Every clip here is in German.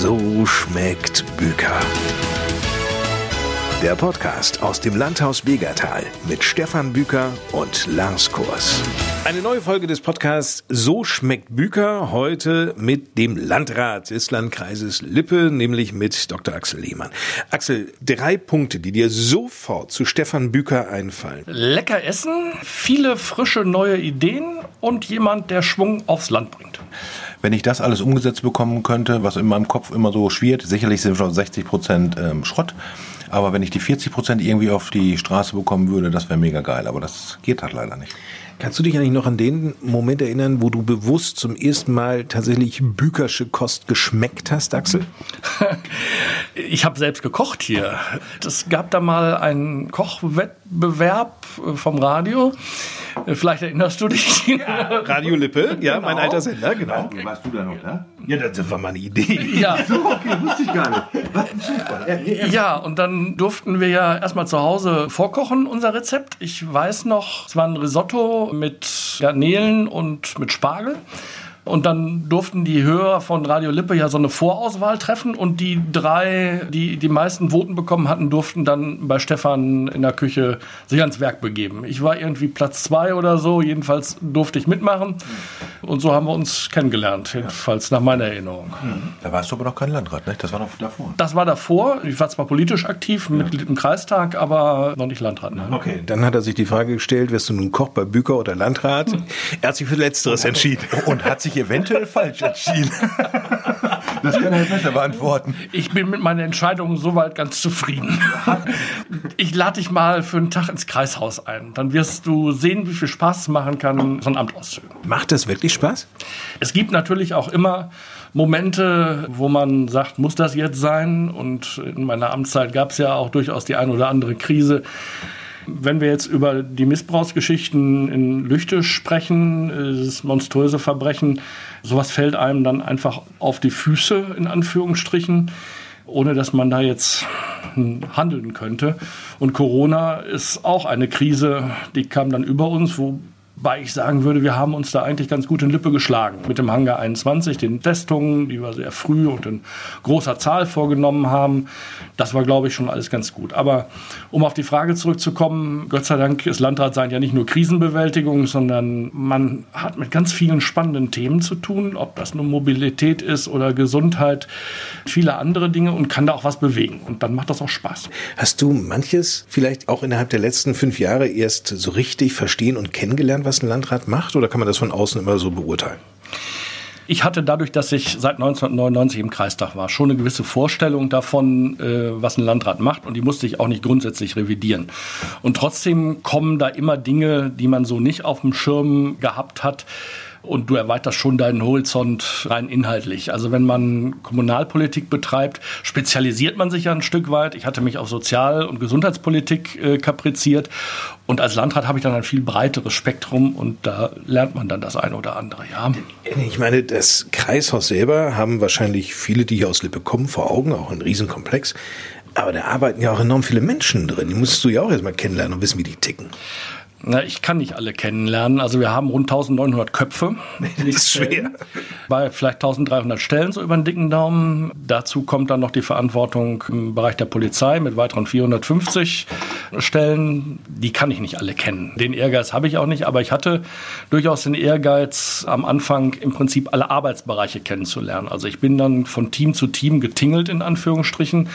So schmeckt Büker. Der Podcast aus dem Landhaus Begertal mit Stefan Büker und Lars Kurs. Eine neue Folge des Podcasts So schmeckt Büker. Heute mit dem Landrat des Landkreises Lippe, nämlich mit Dr. Axel Lehmann. Axel, drei Punkte, die dir sofort zu Stefan Büker einfallen. Lecker essen, viele frische neue Ideen und jemand, der Schwung aufs Land bringt. Wenn ich das alles umgesetzt bekommen könnte, was in meinem Kopf immer so schwirrt, sicherlich sind schon 60 Prozent ähm, Schrott, aber wenn ich die 40 Prozent irgendwie auf die Straße bekommen würde, das wäre mega geil. Aber das geht halt leider nicht. Kannst du dich eigentlich noch an den Moment erinnern, wo du bewusst zum ersten Mal tatsächlich bükersche Kost geschmeckt hast, Axel? ich habe selbst gekocht hier. Es gab da mal einen Kochwettbewerb vom Radio. Vielleicht erinnerst du dich. Ja, Radio Lippe, ja, genau. mein alter Sender, genau. Warst du da noch da? Ja, das war meine Idee. Ja. So, okay, wusste ich gar nicht. Was ein Zufall. Ja, und dann durften wir ja erstmal zu Hause vorkochen, unser Rezept. Ich weiß noch, es war ein Risotto mit Garnelen und mit Spargel. Und dann durften die Hörer von Radio Lippe ja so eine Vorauswahl treffen und die drei, die die meisten Voten bekommen hatten, durften dann bei Stefan in der Küche sich ans Werk begeben. Ich war irgendwie Platz zwei oder so, jedenfalls durfte ich mitmachen. Und so haben wir uns kennengelernt, jedenfalls nach meiner Erinnerung. Da warst du aber noch kein Landrat, ne? Das war noch davor. Das war davor. Ich war zwar politisch aktiv, Mitglied im Kreistag, aber noch nicht Landrat. Ne? Okay, dann hat er sich die Frage gestellt, wirst du nun Koch bei Büker oder Landrat? er hat sich für Letzteres entschieden. Und hat sich eventuell falsch entschieden. Das kann er besser beantworten. Ich bin mit meiner Entscheidung soweit ganz zufrieden. Ich lade dich mal für einen Tag ins Kreishaus ein. Dann wirst du sehen, wie viel Spaß es machen kann, so ein Amt auszuüben. Macht das wirklich Spaß? Es gibt natürlich auch immer Momente, wo man sagt, muss das jetzt sein? Und in meiner Amtszeit gab es ja auch durchaus die ein oder andere Krise. Wenn wir jetzt über die Missbrauchsgeschichten in Lüchte sprechen, das monströse Verbrechen, sowas fällt einem dann einfach auf die Füße, in Anführungsstrichen, ohne dass man da jetzt handeln könnte. Und Corona ist auch eine Krise, die kam dann über uns, wo Wobei ich sagen würde, wir haben uns da eigentlich ganz gut in Lippe geschlagen. Mit dem Hangar 21, den Testungen, die wir sehr früh und in großer Zahl vorgenommen haben. Das war, glaube ich, schon alles ganz gut. Aber um auf die Frage zurückzukommen, Gott sei Dank ist Landratsein ja nicht nur Krisenbewältigung, sondern man hat mit ganz vielen spannenden Themen zu tun, ob das nur Mobilität ist oder Gesundheit, viele andere Dinge und kann da auch was bewegen. Und dann macht das auch Spaß. Hast du manches vielleicht auch innerhalb der letzten fünf Jahre erst so richtig verstehen und kennengelernt, was ein Landrat macht, oder kann man das von außen immer so beurteilen? Ich hatte dadurch, dass ich seit 1999 im Kreistag war, schon eine gewisse Vorstellung davon, äh, was ein Landrat macht und die musste ich auch nicht grundsätzlich revidieren. Und trotzdem kommen da immer Dinge, die man so nicht auf dem Schirm gehabt hat und du erweiterst schon deinen Horizont rein inhaltlich. Also wenn man Kommunalpolitik betreibt, spezialisiert man sich ja ein Stück weit. Ich hatte mich auf Sozial- und Gesundheitspolitik äh, kapriziert und als Landrat habe ich dann ein viel breiteres Spektrum und da lernt man dann das eine oder andere, ja. Ich meine, das Kreishaus selber haben wahrscheinlich viele, die hier aus Lippe kommen, vor Augen, auch ein Riesenkomplex. Aber da arbeiten ja auch enorm viele Menschen drin. Die musst du ja auch erstmal kennenlernen und wissen, wie die ticken. Na, ich kann nicht alle kennenlernen. Also wir haben rund 1900 Köpfe. Das ist schwer. Bei vielleicht 1300 Stellen so über den dicken Daumen. Dazu kommt dann noch die Verantwortung im Bereich der Polizei mit weiteren 450 Stellen. Die kann ich nicht alle kennen. Den Ehrgeiz habe ich auch nicht, aber ich hatte durchaus den Ehrgeiz, am Anfang im Prinzip alle Arbeitsbereiche kennenzulernen. Also ich bin dann von Team zu Team getingelt in Anführungsstrichen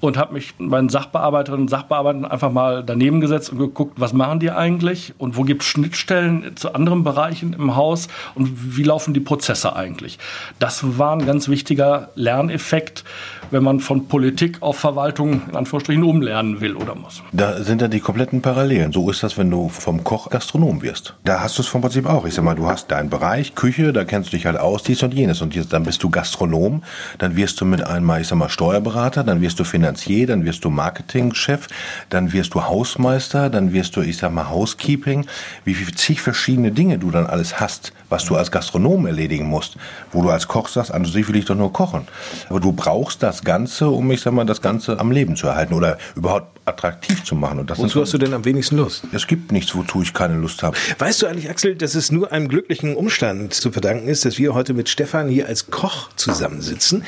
und habe mich meinen Sachbearbeiterinnen und Sachbearbeitern einfach mal daneben gesetzt und geguckt, was machen die eigentlich und wo gibt es Schnittstellen zu anderen Bereichen im Haus und wie laufen die Prozesse eigentlich. Das war ein ganz wichtiger Lerneffekt, wenn man von Politik auf Verwaltung in Anführungsstrichen umlernen will oder muss. Da sind ja die kompletten Parallelen. So ist das, wenn du vom Koch Gastronom wirst. Da hast du es vom Prinzip auch. Ich sag mal, du hast deinen Bereich, Küche, da kennst du dich halt aus, dies und jenes. Und jetzt, dann bist du Gastronom, dann wirst du mit einmal, ich sag mal, Steuerberater, dann wirst du Finanzier, dann wirst du Marketingchef, dann wirst du Hausmeister, dann wirst du, ich sag mal, Housekeeping. Wie viele zig verschiedene Dinge du dann alles hast, was du als Gastronom erledigen musst, wo du als Koch sagst, an sich will ich doch nur kochen. Aber du brauchst das Ganze, um, ich sag mal, das Ganze am Leben zu erhalten oder überhaupt attraktiv zu machen. Und das Wozu hast du denn am wenigsten Lust? Es gibt nichts, wozu ich keine Lust habe. Weißt du eigentlich, Axel, dass es nur einem glücklichen Umstand zu verdanken ist, dass wir heute mit Stefan hier als Koch zusammensitzen?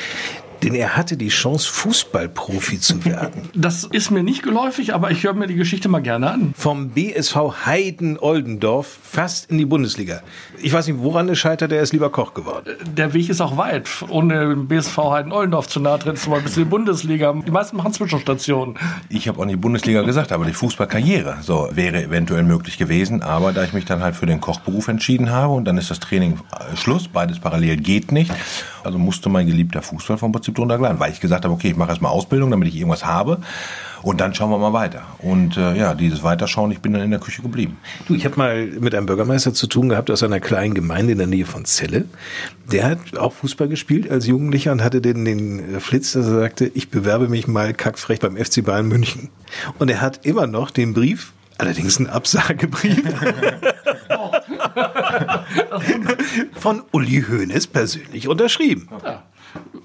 Denn er hatte die Chance, Fußballprofi zu werden. Das ist mir nicht geläufig, aber ich höre mir die Geschichte mal gerne an. Vom BSV Heiden Oldendorf fast in die Bundesliga. Ich weiß nicht, woran es scheitert, er ist lieber Koch geworden. Der Weg ist auch weit. Ohne BSV Heiden Oldendorf zu nahe treten, mal bis in die Bundesliga. Die meisten machen Zwischenstationen. Ich habe auch nicht Bundesliga gesagt, aber die Fußballkarriere so wäre eventuell möglich gewesen. Aber da ich mich dann halt für den Kochberuf entschieden habe und dann ist das Training äh, Schluss, beides parallel geht nicht. Also musste mein geliebter Fußball vom Prinzip drunter gleiten, weil ich gesagt habe, okay, ich mache erstmal Ausbildung, damit ich irgendwas habe. Und dann schauen wir mal weiter. Und äh, ja, dieses Weiterschauen, ich bin dann in der Küche geblieben. Du, ich habe mal mit einem Bürgermeister zu tun gehabt aus einer kleinen Gemeinde in der Nähe von Celle. Der hat auch Fußball gespielt als Jugendlicher und hatte den, den Flitz, dass er sagte, ich bewerbe mich mal kackfrech beim FC Bayern München. Und er hat immer noch den Brief, allerdings einen Absagebrief. von Uli Hoeneß persönlich unterschrieben. Ja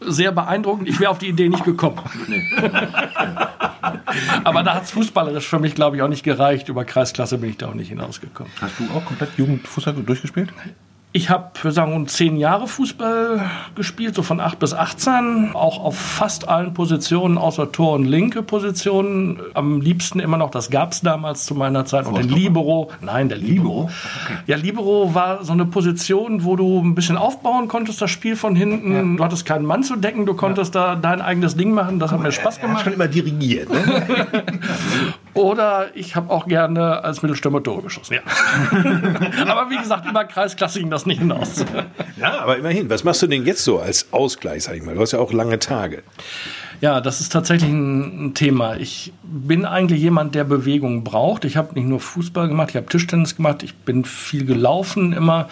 sehr beeindruckend. Ich wäre auf die Idee nicht gekommen. Aber da hat es fußballerisch für mich, glaube ich, auch nicht gereicht. Über Kreisklasse bin ich da auch nicht hinausgekommen. Hast du auch komplett Jugendfußball durchgespielt? Ich habe, wir sagen, um zehn Jahre Fußball gespielt, so von 8 bis 18. Auch auf fast allen Positionen, außer Tor und linke Positionen. Am liebsten immer noch, das gab es damals zu meiner Zeit, und den Libero. Nein, der Libero. Okay. Ja, Libero war so eine Position, wo du ein bisschen aufbauen konntest, das Spiel von hinten. Ja. Du hattest keinen Mann zu decken, du konntest ja. da dein eigenes Ding machen. Das hat mir Spaß gemacht. Hat schon immer dirigiert. Ne? Oder ich habe auch gerne als Mittelstürmer Tore geschossen, ja. aber wie gesagt, über Kreisklasse ging das nicht hinaus. ja, aber immerhin. Was machst du denn jetzt so als Ausgleich, sag ich mal? Du hast ja auch lange Tage. Ja, das ist tatsächlich ein Thema. Ich bin eigentlich jemand, der Bewegung braucht. Ich habe nicht nur Fußball gemacht, ich habe Tischtennis gemacht, ich bin viel gelaufen immer.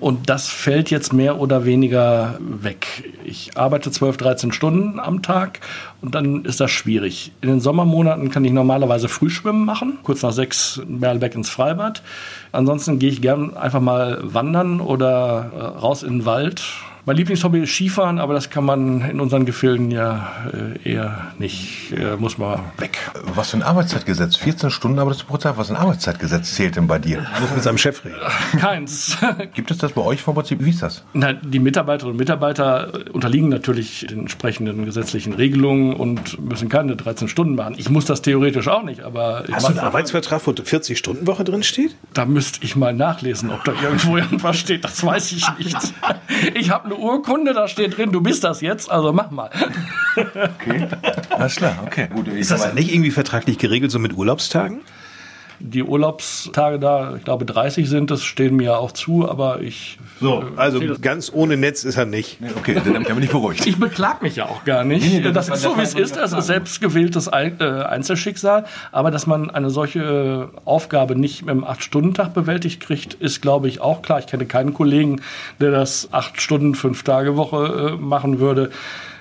Und das fällt jetzt mehr oder weniger weg. Ich arbeite 12, 13 Stunden am Tag und dann ist das schwierig. In den Sommermonaten kann ich normalerweise Frühschwimmen machen, kurz nach sechs Merlbeck ins Freibad. Ansonsten gehe ich gern einfach mal wandern oder äh, raus in den Wald mein Lieblingshobby ist Skifahren, aber das kann man in unseren Gefilden ja äh, eher nicht, äh, muss man weg. Was für ein Arbeitszeitgesetz? 14 Stunden arbeitest du pro Tag. Was für ein Arbeitszeitgesetz zählt denn bei dir? Du musst mit seinem Chef reden. Keins. Gibt es das bei euch vom Prinzip? Wie ist das? Na, die Mitarbeiterinnen und Mitarbeiter unterliegen natürlich den entsprechenden gesetzlichen Regelungen und müssen keine 13 Stunden machen. Ich muss das theoretisch auch nicht, aber... Hast du einen Arbeitsvertrag, wo 40-Stunden-Woche drin steht? Da müsste ich mal nachlesen, ob da irgendwo irgendwas steht. Das weiß ich nicht. Ich habe eine Urkunde, da steht drin, du bist das jetzt, also mach mal. Okay, alles klar, okay. Gut, ist das nicht irgendwie vertraglich geregelt, so mit Urlaubstagen? Die Urlaubstage da, ich glaube 30 sind es, stehen mir auch zu, aber ich. So, äh, also ganz ohne Netz ist er nicht. Okay, dann bin ich beruhigt. Ich beklag mich ja auch gar nicht. Nee, nee, das, das ist so, wie es ist. Das ist selbstgewähltes äh, Einzelschicksal. Aber dass man eine solche Aufgabe nicht mit einem 8-Stunden-Tag bewältigt kriegt, ist, glaube ich, auch klar. Ich kenne keinen Kollegen, der das 8 Stunden, 5 Tage Woche äh, machen würde.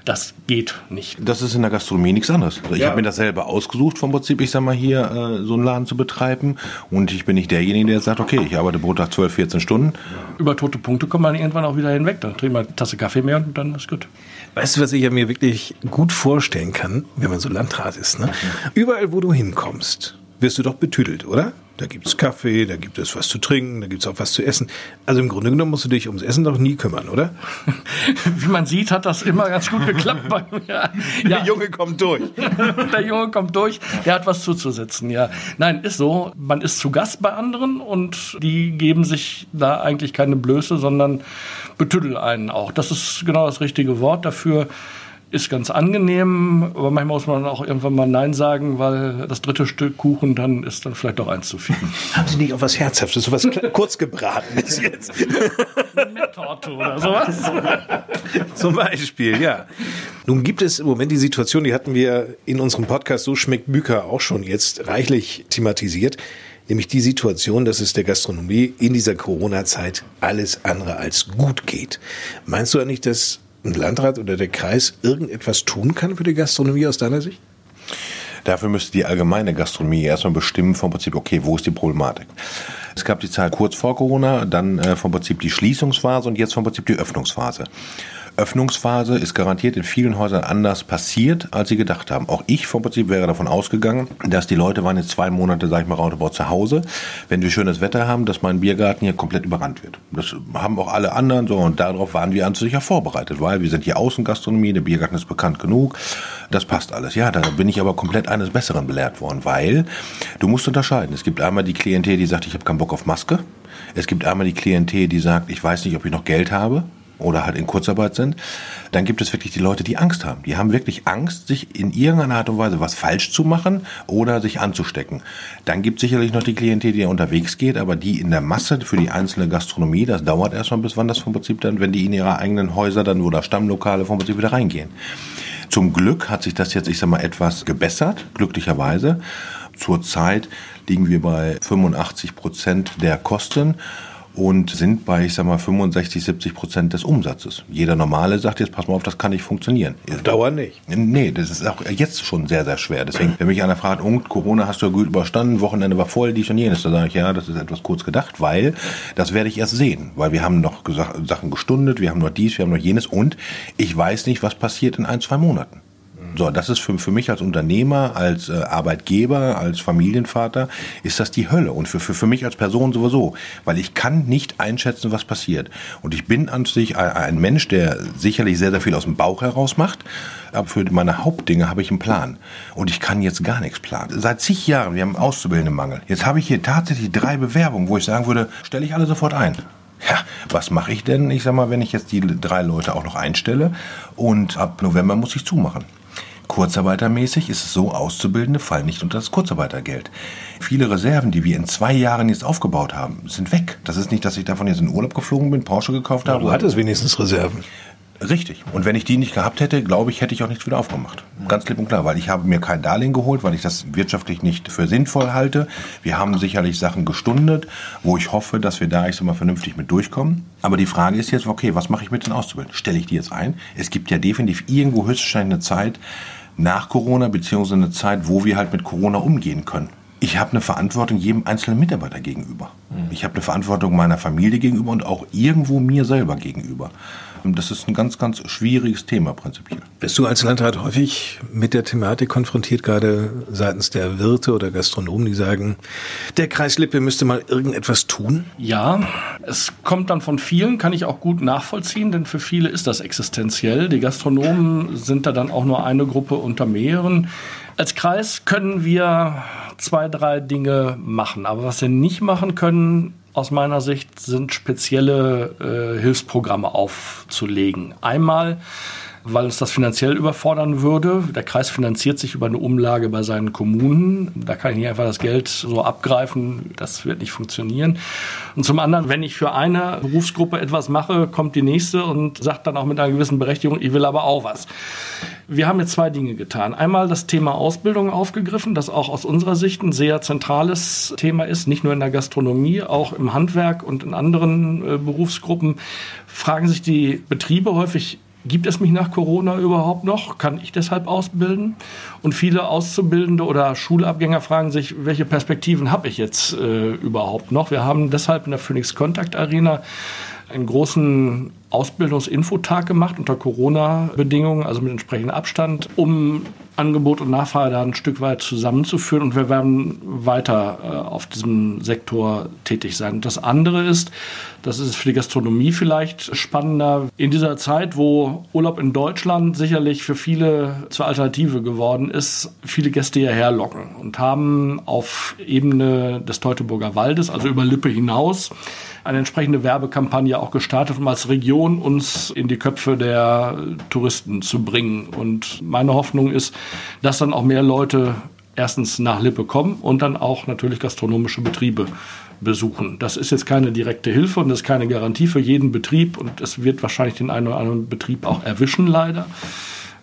Das geht nicht. Das ist in der Gastronomie nichts anderes. Also ich ja. habe mir das selber ausgesucht vom Prinzip, ich sag mal hier, äh, so einen Laden zu betreiben. Und ich bin nicht derjenige, der sagt, okay, ich arbeite pro Tag 12, 14 Stunden. Über tote Punkte kommt man irgendwann auch wieder hinweg. Dann trinkt man eine Tasse Kaffee mehr und dann ist gut. Weißt du, was ich mir wirklich gut vorstellen kann, wenn man so Landrat ist? Ne? Überall, wo du hinkommst, wirst du doch betüdelt, oder? Da gibt es Kaffee, da gibt es was zu trinken, da gibt es auch was zu essen. Also im Grunde genommen musst du dich ums Essen doch nie kümmern, oder? Wie man sieht, hat das immer ganz gut geklappt bei mir. Ja. Der Junge kommt durch. Der Junge kommt durch, der hat was zuzusetzen, ja. Nein, ist so. Man ist zu Gast bei anderen und die geben sich da eigentlich keine Blöße, sondern betüddeln einen auch. Das ist genau das richtige Wort dafür ist ganz angenehm, aber manchmal muss man auch irgendwann mal Nein sagen, weil das dritte Stück Kuchen dann ist dann vielleicht doch eins zu viel. Haben Sie nicht auch was Herzhaftes, so was kurz gebratenes jetzt? Mit Torte oder sowas? Zum Beispiel, ja. Nun gibt es im Moment die Situation, die hatten wir in unserem Podcast So schmeckt Büker auch schon jetzt reichlich thematisiert nämlich die Situation, dass es der Gastronomie in dieser Corona-Zeit alles andere als gut geht. Meinst du eigentlich, dass ein Landrat oder der Kreis irgendetwas tun kann für die Gastronomie aus deiner Sicht? Dafür müsste die allgemeine Gastronomie erstmal bestimmen vom Prinzip, okay, wo ist die Problematik? Es gab die Zeit kurz vor Corona, dann äh, vom Prinzip die Schließungsphase und jetzt vom Prinzip die Öffnungsphase. Öffnungsphase ist garantiert in vielen Häusern anders passiert, als sie gedacht haben. Auch ich vom Prinzip wäre davon ausgegangen, dass die Leute waren jetzt zwei Monate, sag ich mal, roundabout zu Hause. Wenn wir schönes Wetter haben, dass mein Biergarten hier komplett überrannt wird. Das haben auch alle anderen so und darauf waren wir an sich ja vorbereitet, weil wir sind hier Außengastronomie, der Biergarten ist bekannt genug. Das passt alles. Ja, da bin ich aber komplett eines Besseren belehrt worden, weil du musst unterscheiden. Es gibt einmal die Klientel, die sagt, ich habe keinen Bock auf Maske. Es gibt einmal die Klientel, die sagt, ich weiß nicht, ob ich noch Geld habe oder halt in Kurzarbeit sind, dann gibt es wirklich die Leute, die Angst haben. Die haben wirklich Angst, sich in irgendeiner Art und Weise was falsch zu machen oder sich anzustecken. Dann gibt es sicherlich noch die Klientel, die unterwegs geht, aber die in der Masse für die einzelne Gastronomie, das dauert erstmal bis wann das vom Prinzip dann, wenn die in ihre eigenen Häuser dann oder Stammlokale vom Prinzip wieder reingehen. Zum Glück hat sich das jetzt, ich sag mal, etwas gebessert, glücklicherweise. Zurzeit liegen wir bei 85 Prozent der Kosten und sind bei, ich sag mal, 65, 70 Prozent des Umsatzes. Jeder Normale sagt jetzt, pass mal auf, das kann nicht funktionieren. Dauer nicht. Nee, das ist auch jetzt schon sehr, sehr schwer. Deswegen, wenn mich einer fragt, oh, Corona hast du ja gut überstanden, Wochenende war voll, dies und jenes, da sage ich, ja, das ist etwas kurz gedacht, weil das werde ich erst sehen. Weil wir haben noch Sachen gestundet, wir haben noch dies, wir haben noch jenes und ich weiß nicht, was passiert in ein, zwei Monaten. So, das ist für, für mich als Unternehmer, als äh, Arbeitgeber, als Familienvater, ist das die Hölle. Und für, für, für mich als Person sowieso. Weil ich kann nicht einschätzen, was passiert. Und ich bin an sich ein Mensch, der sicherlich sehr, sehr viel aus dem Bauch heraus macht. Aber für meine Hauptdinge habe ich einen Plan. Und ich kann jetzt gar nichts planen. Seit zig Jahren, wir haben einen Auszubildendenmangel. Jetzt habe ich hier tatsächlich drei Bewerbungen, wo ich sagen würde, stelle ich alle sofort ein. Ja, was mache ich denn, ich sag mal, wenn ich jetzt die drei Leute auch noch einstelle und ab November muss ich zumachen. Kurzarbeitermäßig ist es so, Auszubildende fallen nicht unter das Kurzarbeitergeld. Viele Reserven, die wir in zwei Jahren jetzt aufgebaut haben, sind weg. Das ist nicht, dass ich davon jetzt in Urlaub geflogen bin, Porsche gekauft habe. du hattest wenigstens Reserven. Richtig. Und wenn ich die nicht gehabt hätte, glaube ich, hätte ich auch nichts wieder aufgemacht. Ganz klipp und klar, weil ich habe mir kein Darlehen geholt, weil ich das wirtschaftlich nicht für sinnvoll halte. Wir haben sicherlich Sachen gestundet, wo ich hoffe, dass wir da, ich sag mal, vernünftig mit durchkommen. Aber die Frage ist jetzt, okay, was mache ich mit den Auszubildenden? Stelle ich die jetzt ein? Es gibt ja definitiv irgendwo höchstwahrscheinlich eine Zeit nach Corona, beziehungsweise eine Zeit, wo wir halt mit Corona umgehen können ich habe eine Verantwortung jedem einzelnen Mitarbeiter gegenüber. Ich habe eine Verantwortung meiner Familie gegenüber und auch irgendwo mir selber gegenüber. Das ist ein ganz, ganz schwieriges Thema prinzipiell. Bist du als Landrat häufig mit der Thematik konfrontiert, gerade seitens der Wirte oder Gastronomen, die sagen, der Kreis Lippe müsste mal irgendetwas tun? Ja, es kommt dann von vielen, kann ich auch gut nachvollziehen, denn für viele ist das existenziell. Die Gastronomen sind da dann auch nur eine Gruppe unter mehreren. Als Kreis können wir zwei, drei Dinge machen. Aber was wir nicht machen können, aus meiner Sicht, sind spezielle äh, Hilfsprogramme aufzulegen. Einmal weil uns das finanziell überfordern würde. Der Kreis finanziert sich über eine Umlage bei seinen Kommunen. Da kann ich nicht einfach das Geld so abgreifen. Das wird nicht funktionieren. Und zum anderen, wenn ich für eine Berufsgruppe etwas mache, kommt die nächste und sagt dann auch mit einer gewissen Berechtigung, ich will aber auch was. Wir haben jetzt zwei Dinge getan. Einmal das Thema Ausbildung aufgegriffen, das auch aus unserer Sicht ein sehr zentrales Thema ist, nicht nur in der Gastronomie, auch im Handwerk und in anderen äh, Berufsgruppen. Fragen sich die Betriebe häufig, Gibt es mich nach Corona überhaupt noch? Kann ich deshalb ausbilden? Und viele Auszubildende oder Schulabgänger fragen sich, welche Perspektiven habe ich jetzt äh, überhaupt noch? Wir haben deshalb in der Phoenix Contact Arena einen großen Ausbildungsinfotag gemacht unter Corona-Bedingungen, also mit entsprechendem Abstand, um Angebot und Nachfrage da ein Stück weit zusammenzuführen und wir werden weiter äh, auf diesem Sektor tätig sein. Das andere ist, das ist für die Gastronomie vielleicht spannender, in dieser Zeit, wo Urlaub in Deutschland sicherlich für viele zur Alternative geworden ist, viele Gäste hierher locken und haben auf Ebene des Teutoburger Waldes, also über Lippe hinaus, eine entsprechende Werbekampagne auch gestartet, um als Region uns in die Köpfe der Touristen zu bringen. Und meine Hoffnung ist, dass dann auch mehr Leute erstens nach Lippe kommen und dann auch natürlich gastronomische Betriebe besuchen. Das ist jetzt keine direkte Hilfe und das ist keine Garantie für jeden Betrieb und es wird wahrscheinlich den einen oder anderen Betrieb auch erwischen, leider.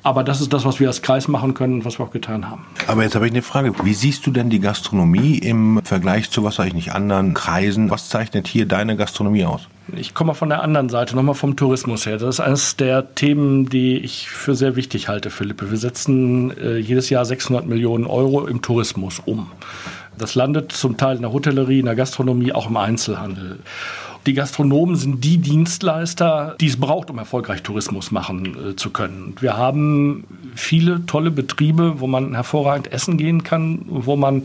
Aber das ist das, was wir als Kreis machen können und was wir auch getan haben. Aber jetzt habe ich eine Frage. Wie siehst du denn die Gastronomie im Vergleich zu, was sage ich nicht, anderen Kreisen? Was zeichnet hier deine Gastronomie aus? Ich komme von der anderen Seite, nochmal vom Tourismus her. Das ist eines der Themen, die ich für sehr wichtig halte, Philippe. Wir setzen äh, jedes Jahr 600 Millionen Euro im Tourismus um. Das landet zum Teil in der Hotellerie, in der Gastronomie, auch im Einzelhandel. Die Gastronomen sind die Dienstleister, die es braucht, um erfolgreich Tourismus machen äh, zu können. Wir haben viele tolle Betriebe, wo man hervorragend essen gehen kann, wo man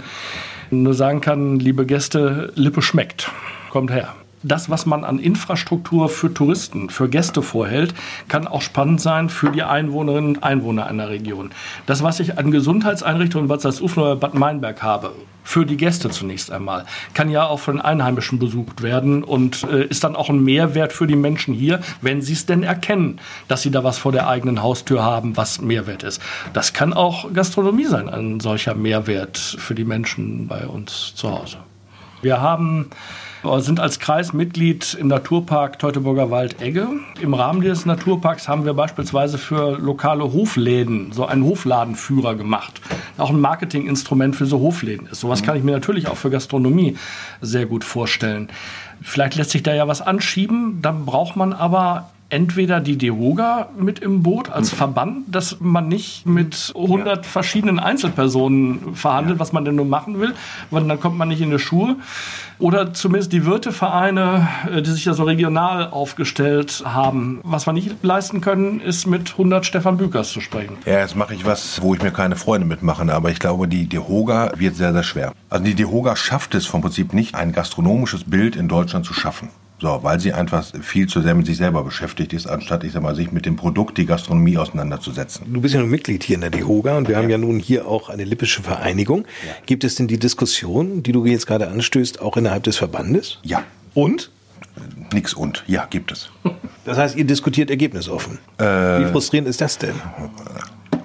nur sagen kann, liebe Gäste, Lippe schmeckt. Kommt her das, was man an Infrastruktur für Touristen, für Gäste vorhält, kann auch spannend sein für die Einwohnerinnen und Einwohner einer Region. Das, was ich an Gesundheitseinrichtungen in Bad Salzuflen oder Bad Meinberg habe, für die Gäste zunächst einmal, kann ja auch von Einheimischen besucht werden und äh, ist dann auch ein Mehrwert für die Menschen hier, wenn sie es denn erkennen, dass sie da was vor der eigenen Haustür haben, was Mehrwert ist. Das kann auch Gastronomie sein, ein solcher Mehrwert für die Menschen bei uns zu Hause. Wir haben sind als Kreis Mitglied im Naturpark Teutoburger Wald Egge. Im Rahmen dieses Naturparks haben wir beispielsweise für lokale Hofläden so einen Hofladenführer gemacht. Auch ein Marketinginstrument für so Hofläden ist. Sowas kann ich mir natürlich auch für Gastronomie sehr gut vorstellen. Vielleicht lässt sich da ja was anschieben. Dann braucht man aber entweder die DEHOGA mit im Boot als mhm. Verband, dass man nicht mit 100 ja. verschiedenen Einzelpersonen verhandelt, ja. was man denn nur machen will, weil dann kommt man nicht in die Schuhe. Oder zumindest die Wirtevereine, äh, die sich ja so regional aufgestellt haben. Was wir nicht leisten können, ist mit 100 Stefan Bükers zu sprechen. Ja, jetzt mache ich was, wo ich mir keine Freunde mitmache, aber ich glaube, die DEHOGA wird sehr, sehr schwer. Also die DEHOGA schafft es vom Prinzip nicht, ein gastronomisches Bild in Deutschland zu schaffen. So, weil sie einfach viel zu sehr mit sich selber beschäftigt ist, anstatt, ich sag mal, sich mit dem Produkt, die Gastronomie auseinanderzusetzen. Du bist ja nun Mitglied hier in der DEHOGA und wir ja. haben ja nun hier auch eine lippische Vereinigung. Ja. Gibt es denn die Diskussion, die du jetzt gerade anstößt, auch innerhalb des Verbandes? Ja. Und? Nix und. Ja, gibt es. Das heißt, ihr diskutiert ergebnisoffen. Äh, Wie frustrierend ist das denn?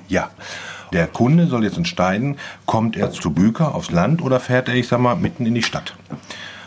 Ja. Der Kunde soll jetzt entscheiden, kommt er zu Büker aufs Land oder fährt er, ich sag mal, mitten in die Stadt.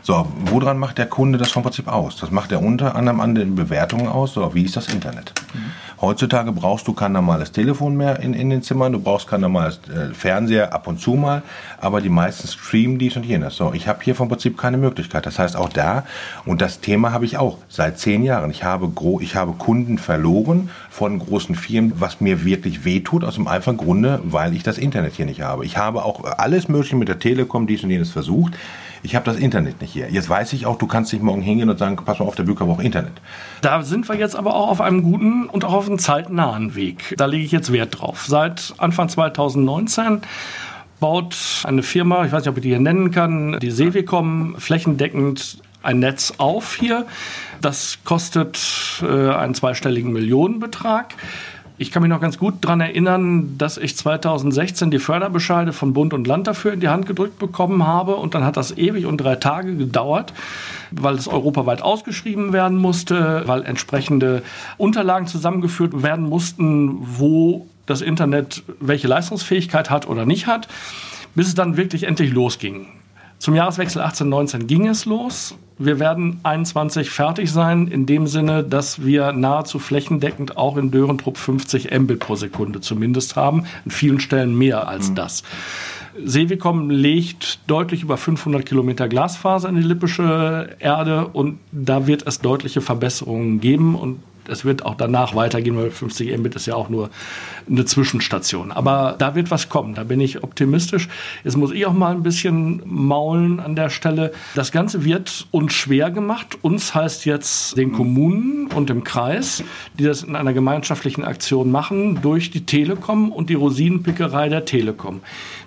So, woran macht der Kunde das vom Prinzip aus? Das macht er unter anderem an den Bewertungen aus. So, wie ist das Internet? Mhm. Heutzutage brauchst du kein normales Telefon mehr in, in den Zimmern, du brauchst kein normales äh, Fernseher ab und zu mal, aber die meisten streamen dies und jenes. So, ich habe hier vom Prinzip keine Möglichkeit. Das heißt auch da, und das Thema habe ich auch seit zehn Jahren. Ich habe, gro ich habe Kunden verloren von großen Firmen, was mir wirklich wehtut, aus dem einfachen Grunde, weil ich das Internet hier nicht habe. Ich habe auch alles Mögliche mit der Telekom dies und jenes versucht. Ich habe das Internet nicht hier. Jetzt weiß ich auch, du kannst nicht morgen hingehen und sagen, pass mal auf, der Büker braucht Internet. Da sind wir jetzt aber auch auf einem guten und auch auf einem zeitnahen Weg. Da lege ich jetzt Wert drauf. Seit Anfang 2019 baut eine Firma, ich weiß nicht, ob ich die hier nennen kann, die Sevicom, flächendeckend ein Netz auf hier. Das kostet äh, einen zweistelligen Millionenbetrag. Ich kann mich noch ganz gut daran erinnern, dass ich 2016 die Förderbescheide von Bund und Land dafür in die Hand gedrückt bekommen habe. Und dann hat das ewig und drei Tage gedauert, weil es europaweit ausgeschrieben werden musste, weil entsprechende Unterlagen zusammengeführt werden mussten, wo das Internet welche Leistungsfähigkeit hat oder nicht hat, bis es dann wirklich endlich losging. Zum Jahreswechsel 18-19 ging es los. Wir werden 21 fertig sein, in dem Sinne, dass wir nahezu flächendeckend auch in Dörentrupp 50 Mbit pro Sekunde zumindest haben. An vielen Stellen mehr als mhm. das. Sevicom legt deutlich über 500 Kilometer Glasfaser in die lippische Erde und da wird es deutliche Verbesserungen geben und es wird auch danach weitergehen, weil 50 Mbit ist ja auch nur eine Zwischenstation. Aber da wird was kommen, da bin ich optimistisch. Jetzt muss ich auch mal ein bisschen maulen an der Stelle. Das Ganze wird uns schwer gemacht. Uns heißt jetzt den Kommunen und dem Kreis, die das in einer gemeinschaftlichen Aktion machen, durch die Telekom und die Rosinenpickerei der Telekom.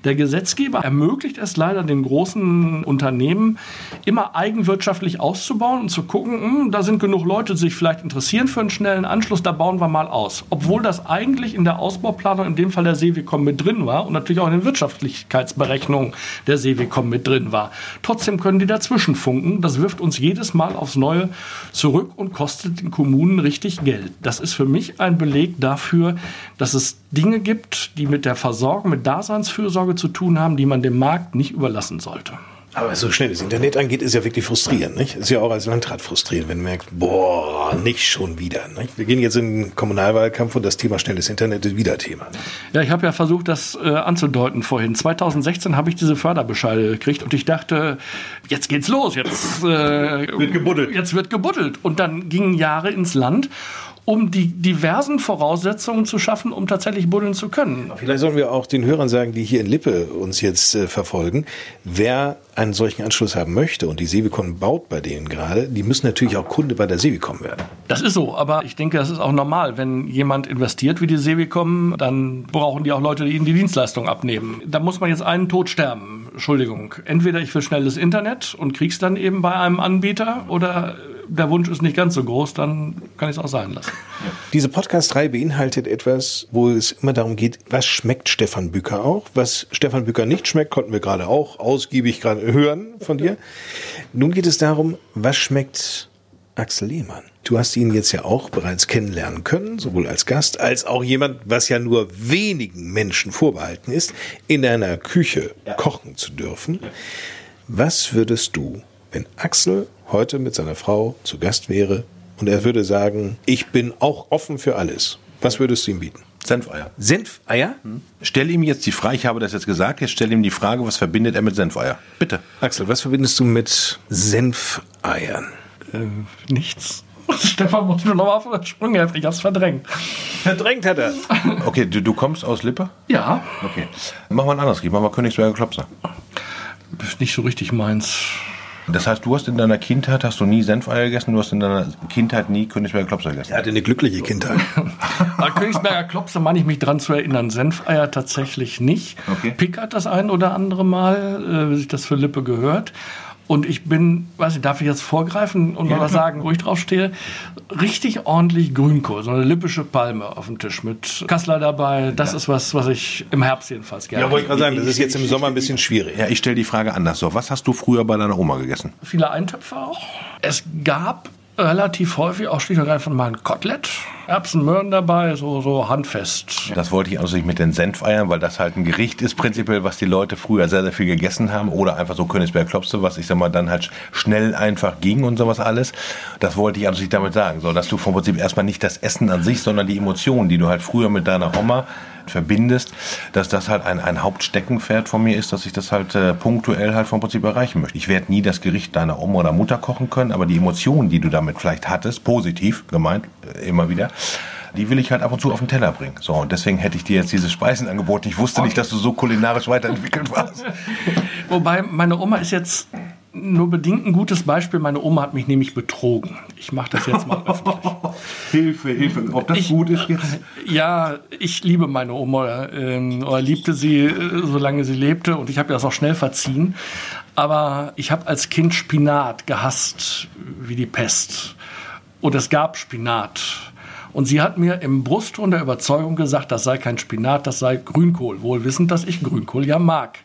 Der Gesetzgeber ermöglicht es leider den großen Unternehmen, immer eigenwirtschaftlich auszubauen und zu gucken, hm, da sind genug Leute, die sich vielleicht interessieren für einen schnellen Anschluss, da bauen wir mal aus. Obwohl das eigentlich in der Ausbauplanung, in dem Fall der Seewicom, mit drin war und natürlich auch in den Wirtschaftlichkeitsberechnungen der Seewicom mit drin war. Trotzdem können die dazwischen funken. Das wirft uns jedes Mal aufs Neue zurück und kostet den Kommunen richtig Geld. Das ist für mich ein Beleg dafür, dass es Dinge gibt, die mit der Versorgung, mit Daseinsfürsorge zu tun haben, die man dem Markt nicht überlassen sollte. Aber so schnell das Internet angeht, ist ja wirklich frustrierend. Nicht? Ist ja auch als Landrat frustrierend, wenn du merkst, boah, nicht schon wieder. Nicht? Wir gehen jetzt in den Kommunalwahlkampf und das Thema schnelles Internet ist wieder Thema. Ja, ich habe ja versucht, das äh, anzudeuten vorhin. 2016 habe ich diese Förderbescheide gekriegt und ich dachte, jetzt geht's los, jetzt äh, wird gebuddelt. Jetzt wird gebuddelt. Und dann gingen Jahre ins Land um die diversen Voraussetzungen zu schaffen, um tatsächlich buddeln zu können. Vielleicht sollen wir auch den Hörern sagen, die hier in Lippe uns jetzt äh, verfolgen, wer einen solchen Anschluss haben möchte und die Seewicom baut bei denen gerade, die müssen natürlich auch Kunde bei der Seewicom werden. Das ist so, aber ich denke, das ist auch normal. Wenn jemand investiert wie die Seewicom, dann brauchen die auch Leute, die ihnen die Dienstleistung abnehmen. Da muss man jetzt einen Tod sterben. Entschuldigung. Entweder ich will schnelles Internet und krieg's dann eben bei einem Anbieter oder der Wunsch ist nicht ganz so groß, dann kann ich es auch sein lassen. Diese Podcast-Reihe beinhaltet etwas, wo es immer darum geht, was schmeckt Stefan Büker auch? Was Stefan Büker nicht schmeckt, konnten wir gerade auch ausgiebig gerade hören von dir. Nun geht es darum, was schmeckt Axel Lehmann? Du hast ihn jetzt ja auch bereits kennenlernen können, sowohl als Gast als auch jemand, was ja nur wenigen Menschen vorbehalten ist, in deiner Küche ja. kochen zu dürfen. Was würdest du, wenn Axel heute mit seiner Frau zu Gast wäre und er würde sagen, ich bin auch offen für alles, was würdest du ihm bieten? Senfeier. Senfeier? Hm. Stell ihm jetzt die Frage, ich habe das jetzt gesagt, jetzt stell ihm die Frage, was verbindet er mit Senfeier? Bitte. Axel, was verbindest du mit Senfeiern? Äh, nichts. Stefan muss mir nochmal auf den Sprung helfen, ich hab's verdrängt. Verdrängt hat er. Okay, du, du kommst aus Lippe? Ja. Okay. Mach mal ein anderes Gericht, mach mal Königsberger Klopser. Nicht so richtig meins. Das heißt, du hast in deiner Kindheit hast du nie Senfeier gegessen, du hast in deiner Kindheit nie Königsberger Klopser gegessen. Er hatte eine glückliche Kindheit. Bei Königsberger Klopser meine ich mich dran zu erinnern. Senfeier tatsächlich nicht. Okay. Pickert das ein oder andere Mal, äh, wie sich das für Lippe gehört. Und ich bin, weiß ich, darf ich jetzt vorgreifen und ja, mal was sagen, wo ich drauf stehe? Richtig ordentlich Grünkohl, so eine lippische Palme auf dem Tisch mit Kassler dabei. Das ja. ist was, was ich im Herbst jedenfalls gerne. Ja, wollte ich gerade sagen, das ist jetzt im Sommer ein bisschen schwierig. Ja, ich stelle die Frage anders. So, was hast du früher bei deiner Oma gegessen? Viele Eintöpfe auch. Es gab relativ häufig auch schlicht und einfach mal ein Kotelett. Erbsen, Möhren dabei, so, so handfest. Das wollte ich also nicht mit den Senfeiern, weil das halt ein Gericht ist, prinzipiell, was die Leute früher sehr, sehr viel gegessen haben. Oder einfach so Königsberg Klopse, was ich sag mal dann halt schnell einfach ging und sowas alles. Das wollte ich also nicht damit sagen. So, dass du vom Prinzip erstmal nicht das Essen an sich, sondern die Emotionen, die du halt früher mit deiner Oma verbindest, dass das halt ein, ein Hauptsteckenpferd von mir ist, dass ich das halt äh, punktuell halt vom Prinzip erreichen möchte. Ich werde nie das Gericht deiner Oma oder Mutter kochen können, aber die Emotionen, die du damit vielleicht hattest, positiv gemeint, äh, immer wieder, die will ich halt ab und zu auf den Teller bringen. So, und deswegen hätte ich dir jetzt diese Speisen angeboten. Ich wusste okay. nicht, dass du so kulinarisch weiterentwickelt warst. Wobei, meine Oma ist jetzt nur bedingt ein gutes Beispiel. Meine Oma hat mich nämlich betrogen. Ich mache das jetzt mal öffentlich. Hilfe, Hilfe. Ob das ich, gut ist jetzt? Ja, ich liebe meine Oma äh, oder liebte sie, äh, solange sie lebte. Und ich habe das auch schnell verziehen. Aber ich habe als Kind Spinat gehasst wie die Pest. Und es gab Spinat. Und sie hat mir im Brustton der Überzeugung gesagt, das sei kein Spinat, das sei Grünkohl. Wohl wissend, dass ich Grünkohl ja mag.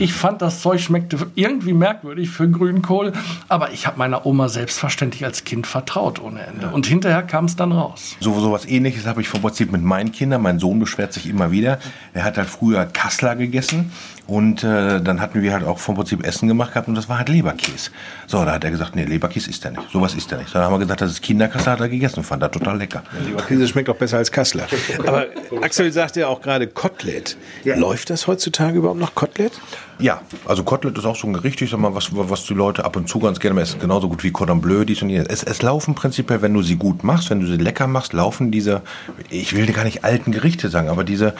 Ich fand, das Zeug schmeckte irgendwie merkwürdig für Grünkohl, aber ich habe meiner Oma selbstverständlich als Kind vertraut ohne Ende. Ja. Und hinterher kam es dann raus. So, so was ähnliches habe ich Prinzip mit meinen Kindern. Mein Sohn beschwert sich immer wieder. Er hat halt früher Kassler gegessen und äh, dann hatten wir halt auch vom Prinzip Essen gemacht gehabt und das war halt Leberkäse. So, da hat er gesagt, nee, Leberkäse isst er nicht. Sowas isst er nicht. Dann haben wir gesagt, das ist Kinderkassler, hat er gegessen und fand er total lecker. Ja, Leberkäse schmeckt auch besser als Kassler. Aber Axel sagte ja auch gerade Kotelett. Ja. Läuft das heutzutage überhaupt noch Kotelett? Ja, also Kotelett ist auch so ein Gericht, ich sag mal, was, was die Leute ab und zu ganz gerne essen. Genauso gut wie Cordon Bleu, dies und jenes. Es, es laufen prinzipiell, wenn du sie gut machst, wenn du sie lecker machst, laufen diese, ich will gar nicht alten Gerichte sagen, aber diese,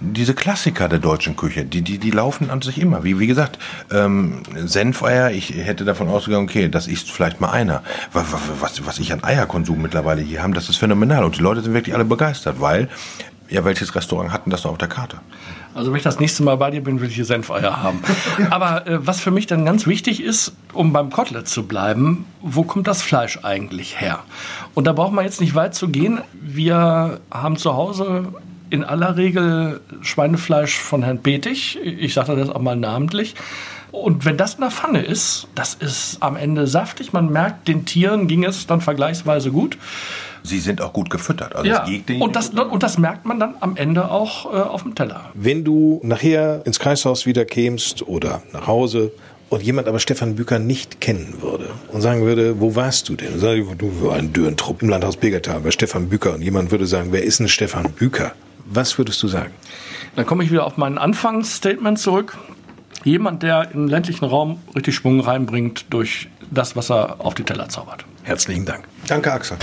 diese Klassiker der deutschen Küche, die, die, die laufen an sich immer. Wie, wie gesagt, ähm, Senfeier, ich hätte davon ausgegangen, okay, das ist vielleicht mal einer. Was, was, was ich an Eierkonsum mittlerweile hier habe, das ist phänomenal. Und die Leute sind wirklich alle begeistert, weil, ja, welches Restaurant hatten das noch auf der Karte? Also wenn ich das nächste Mal bei dir bin, will ich hier Senfeier haben. Aber äh, was für mich dann ganz wichtig ist, um beim Kotelett zu bleiben, wo kommt das Fleisch eigentlich her? Und da braucht man jetzt nicht weit zu gehen. Wir haben zu Hause in aller Regel Schweinefleisch von Herrn Betig. Ich sage das auch mal namentlich. Und wenn das in der Pfanne ist, das ist am Ende saftig. Man merkt, den Tieren ging es dann vergleichsweise gut. Sie sind auch gut gefüttert. Also ja. und, das, und das merkt man dann am Ende auch äh, auf dem Teller. Wenn du nachher ins Kreishaus wieder kämst oder nach Hause und jemand aber Stefan Büker nicht kennen würde und sagen würde, wo warst du denn? Und sag ich, du war ein Dürrentrupp im Landhaus Begertal bei Stefan Büker und jemand würde sagen, wer ist denn Stefan Büker? Was würdest du sagen? Dann komme ich wieder auf mein Anfangsstatement zurück. Jemand, der im ländlichen Raum richtig Schwung reinbringt durch das, was er auf die Teller zaubert. Herzlichen Dank. Danke, Axel.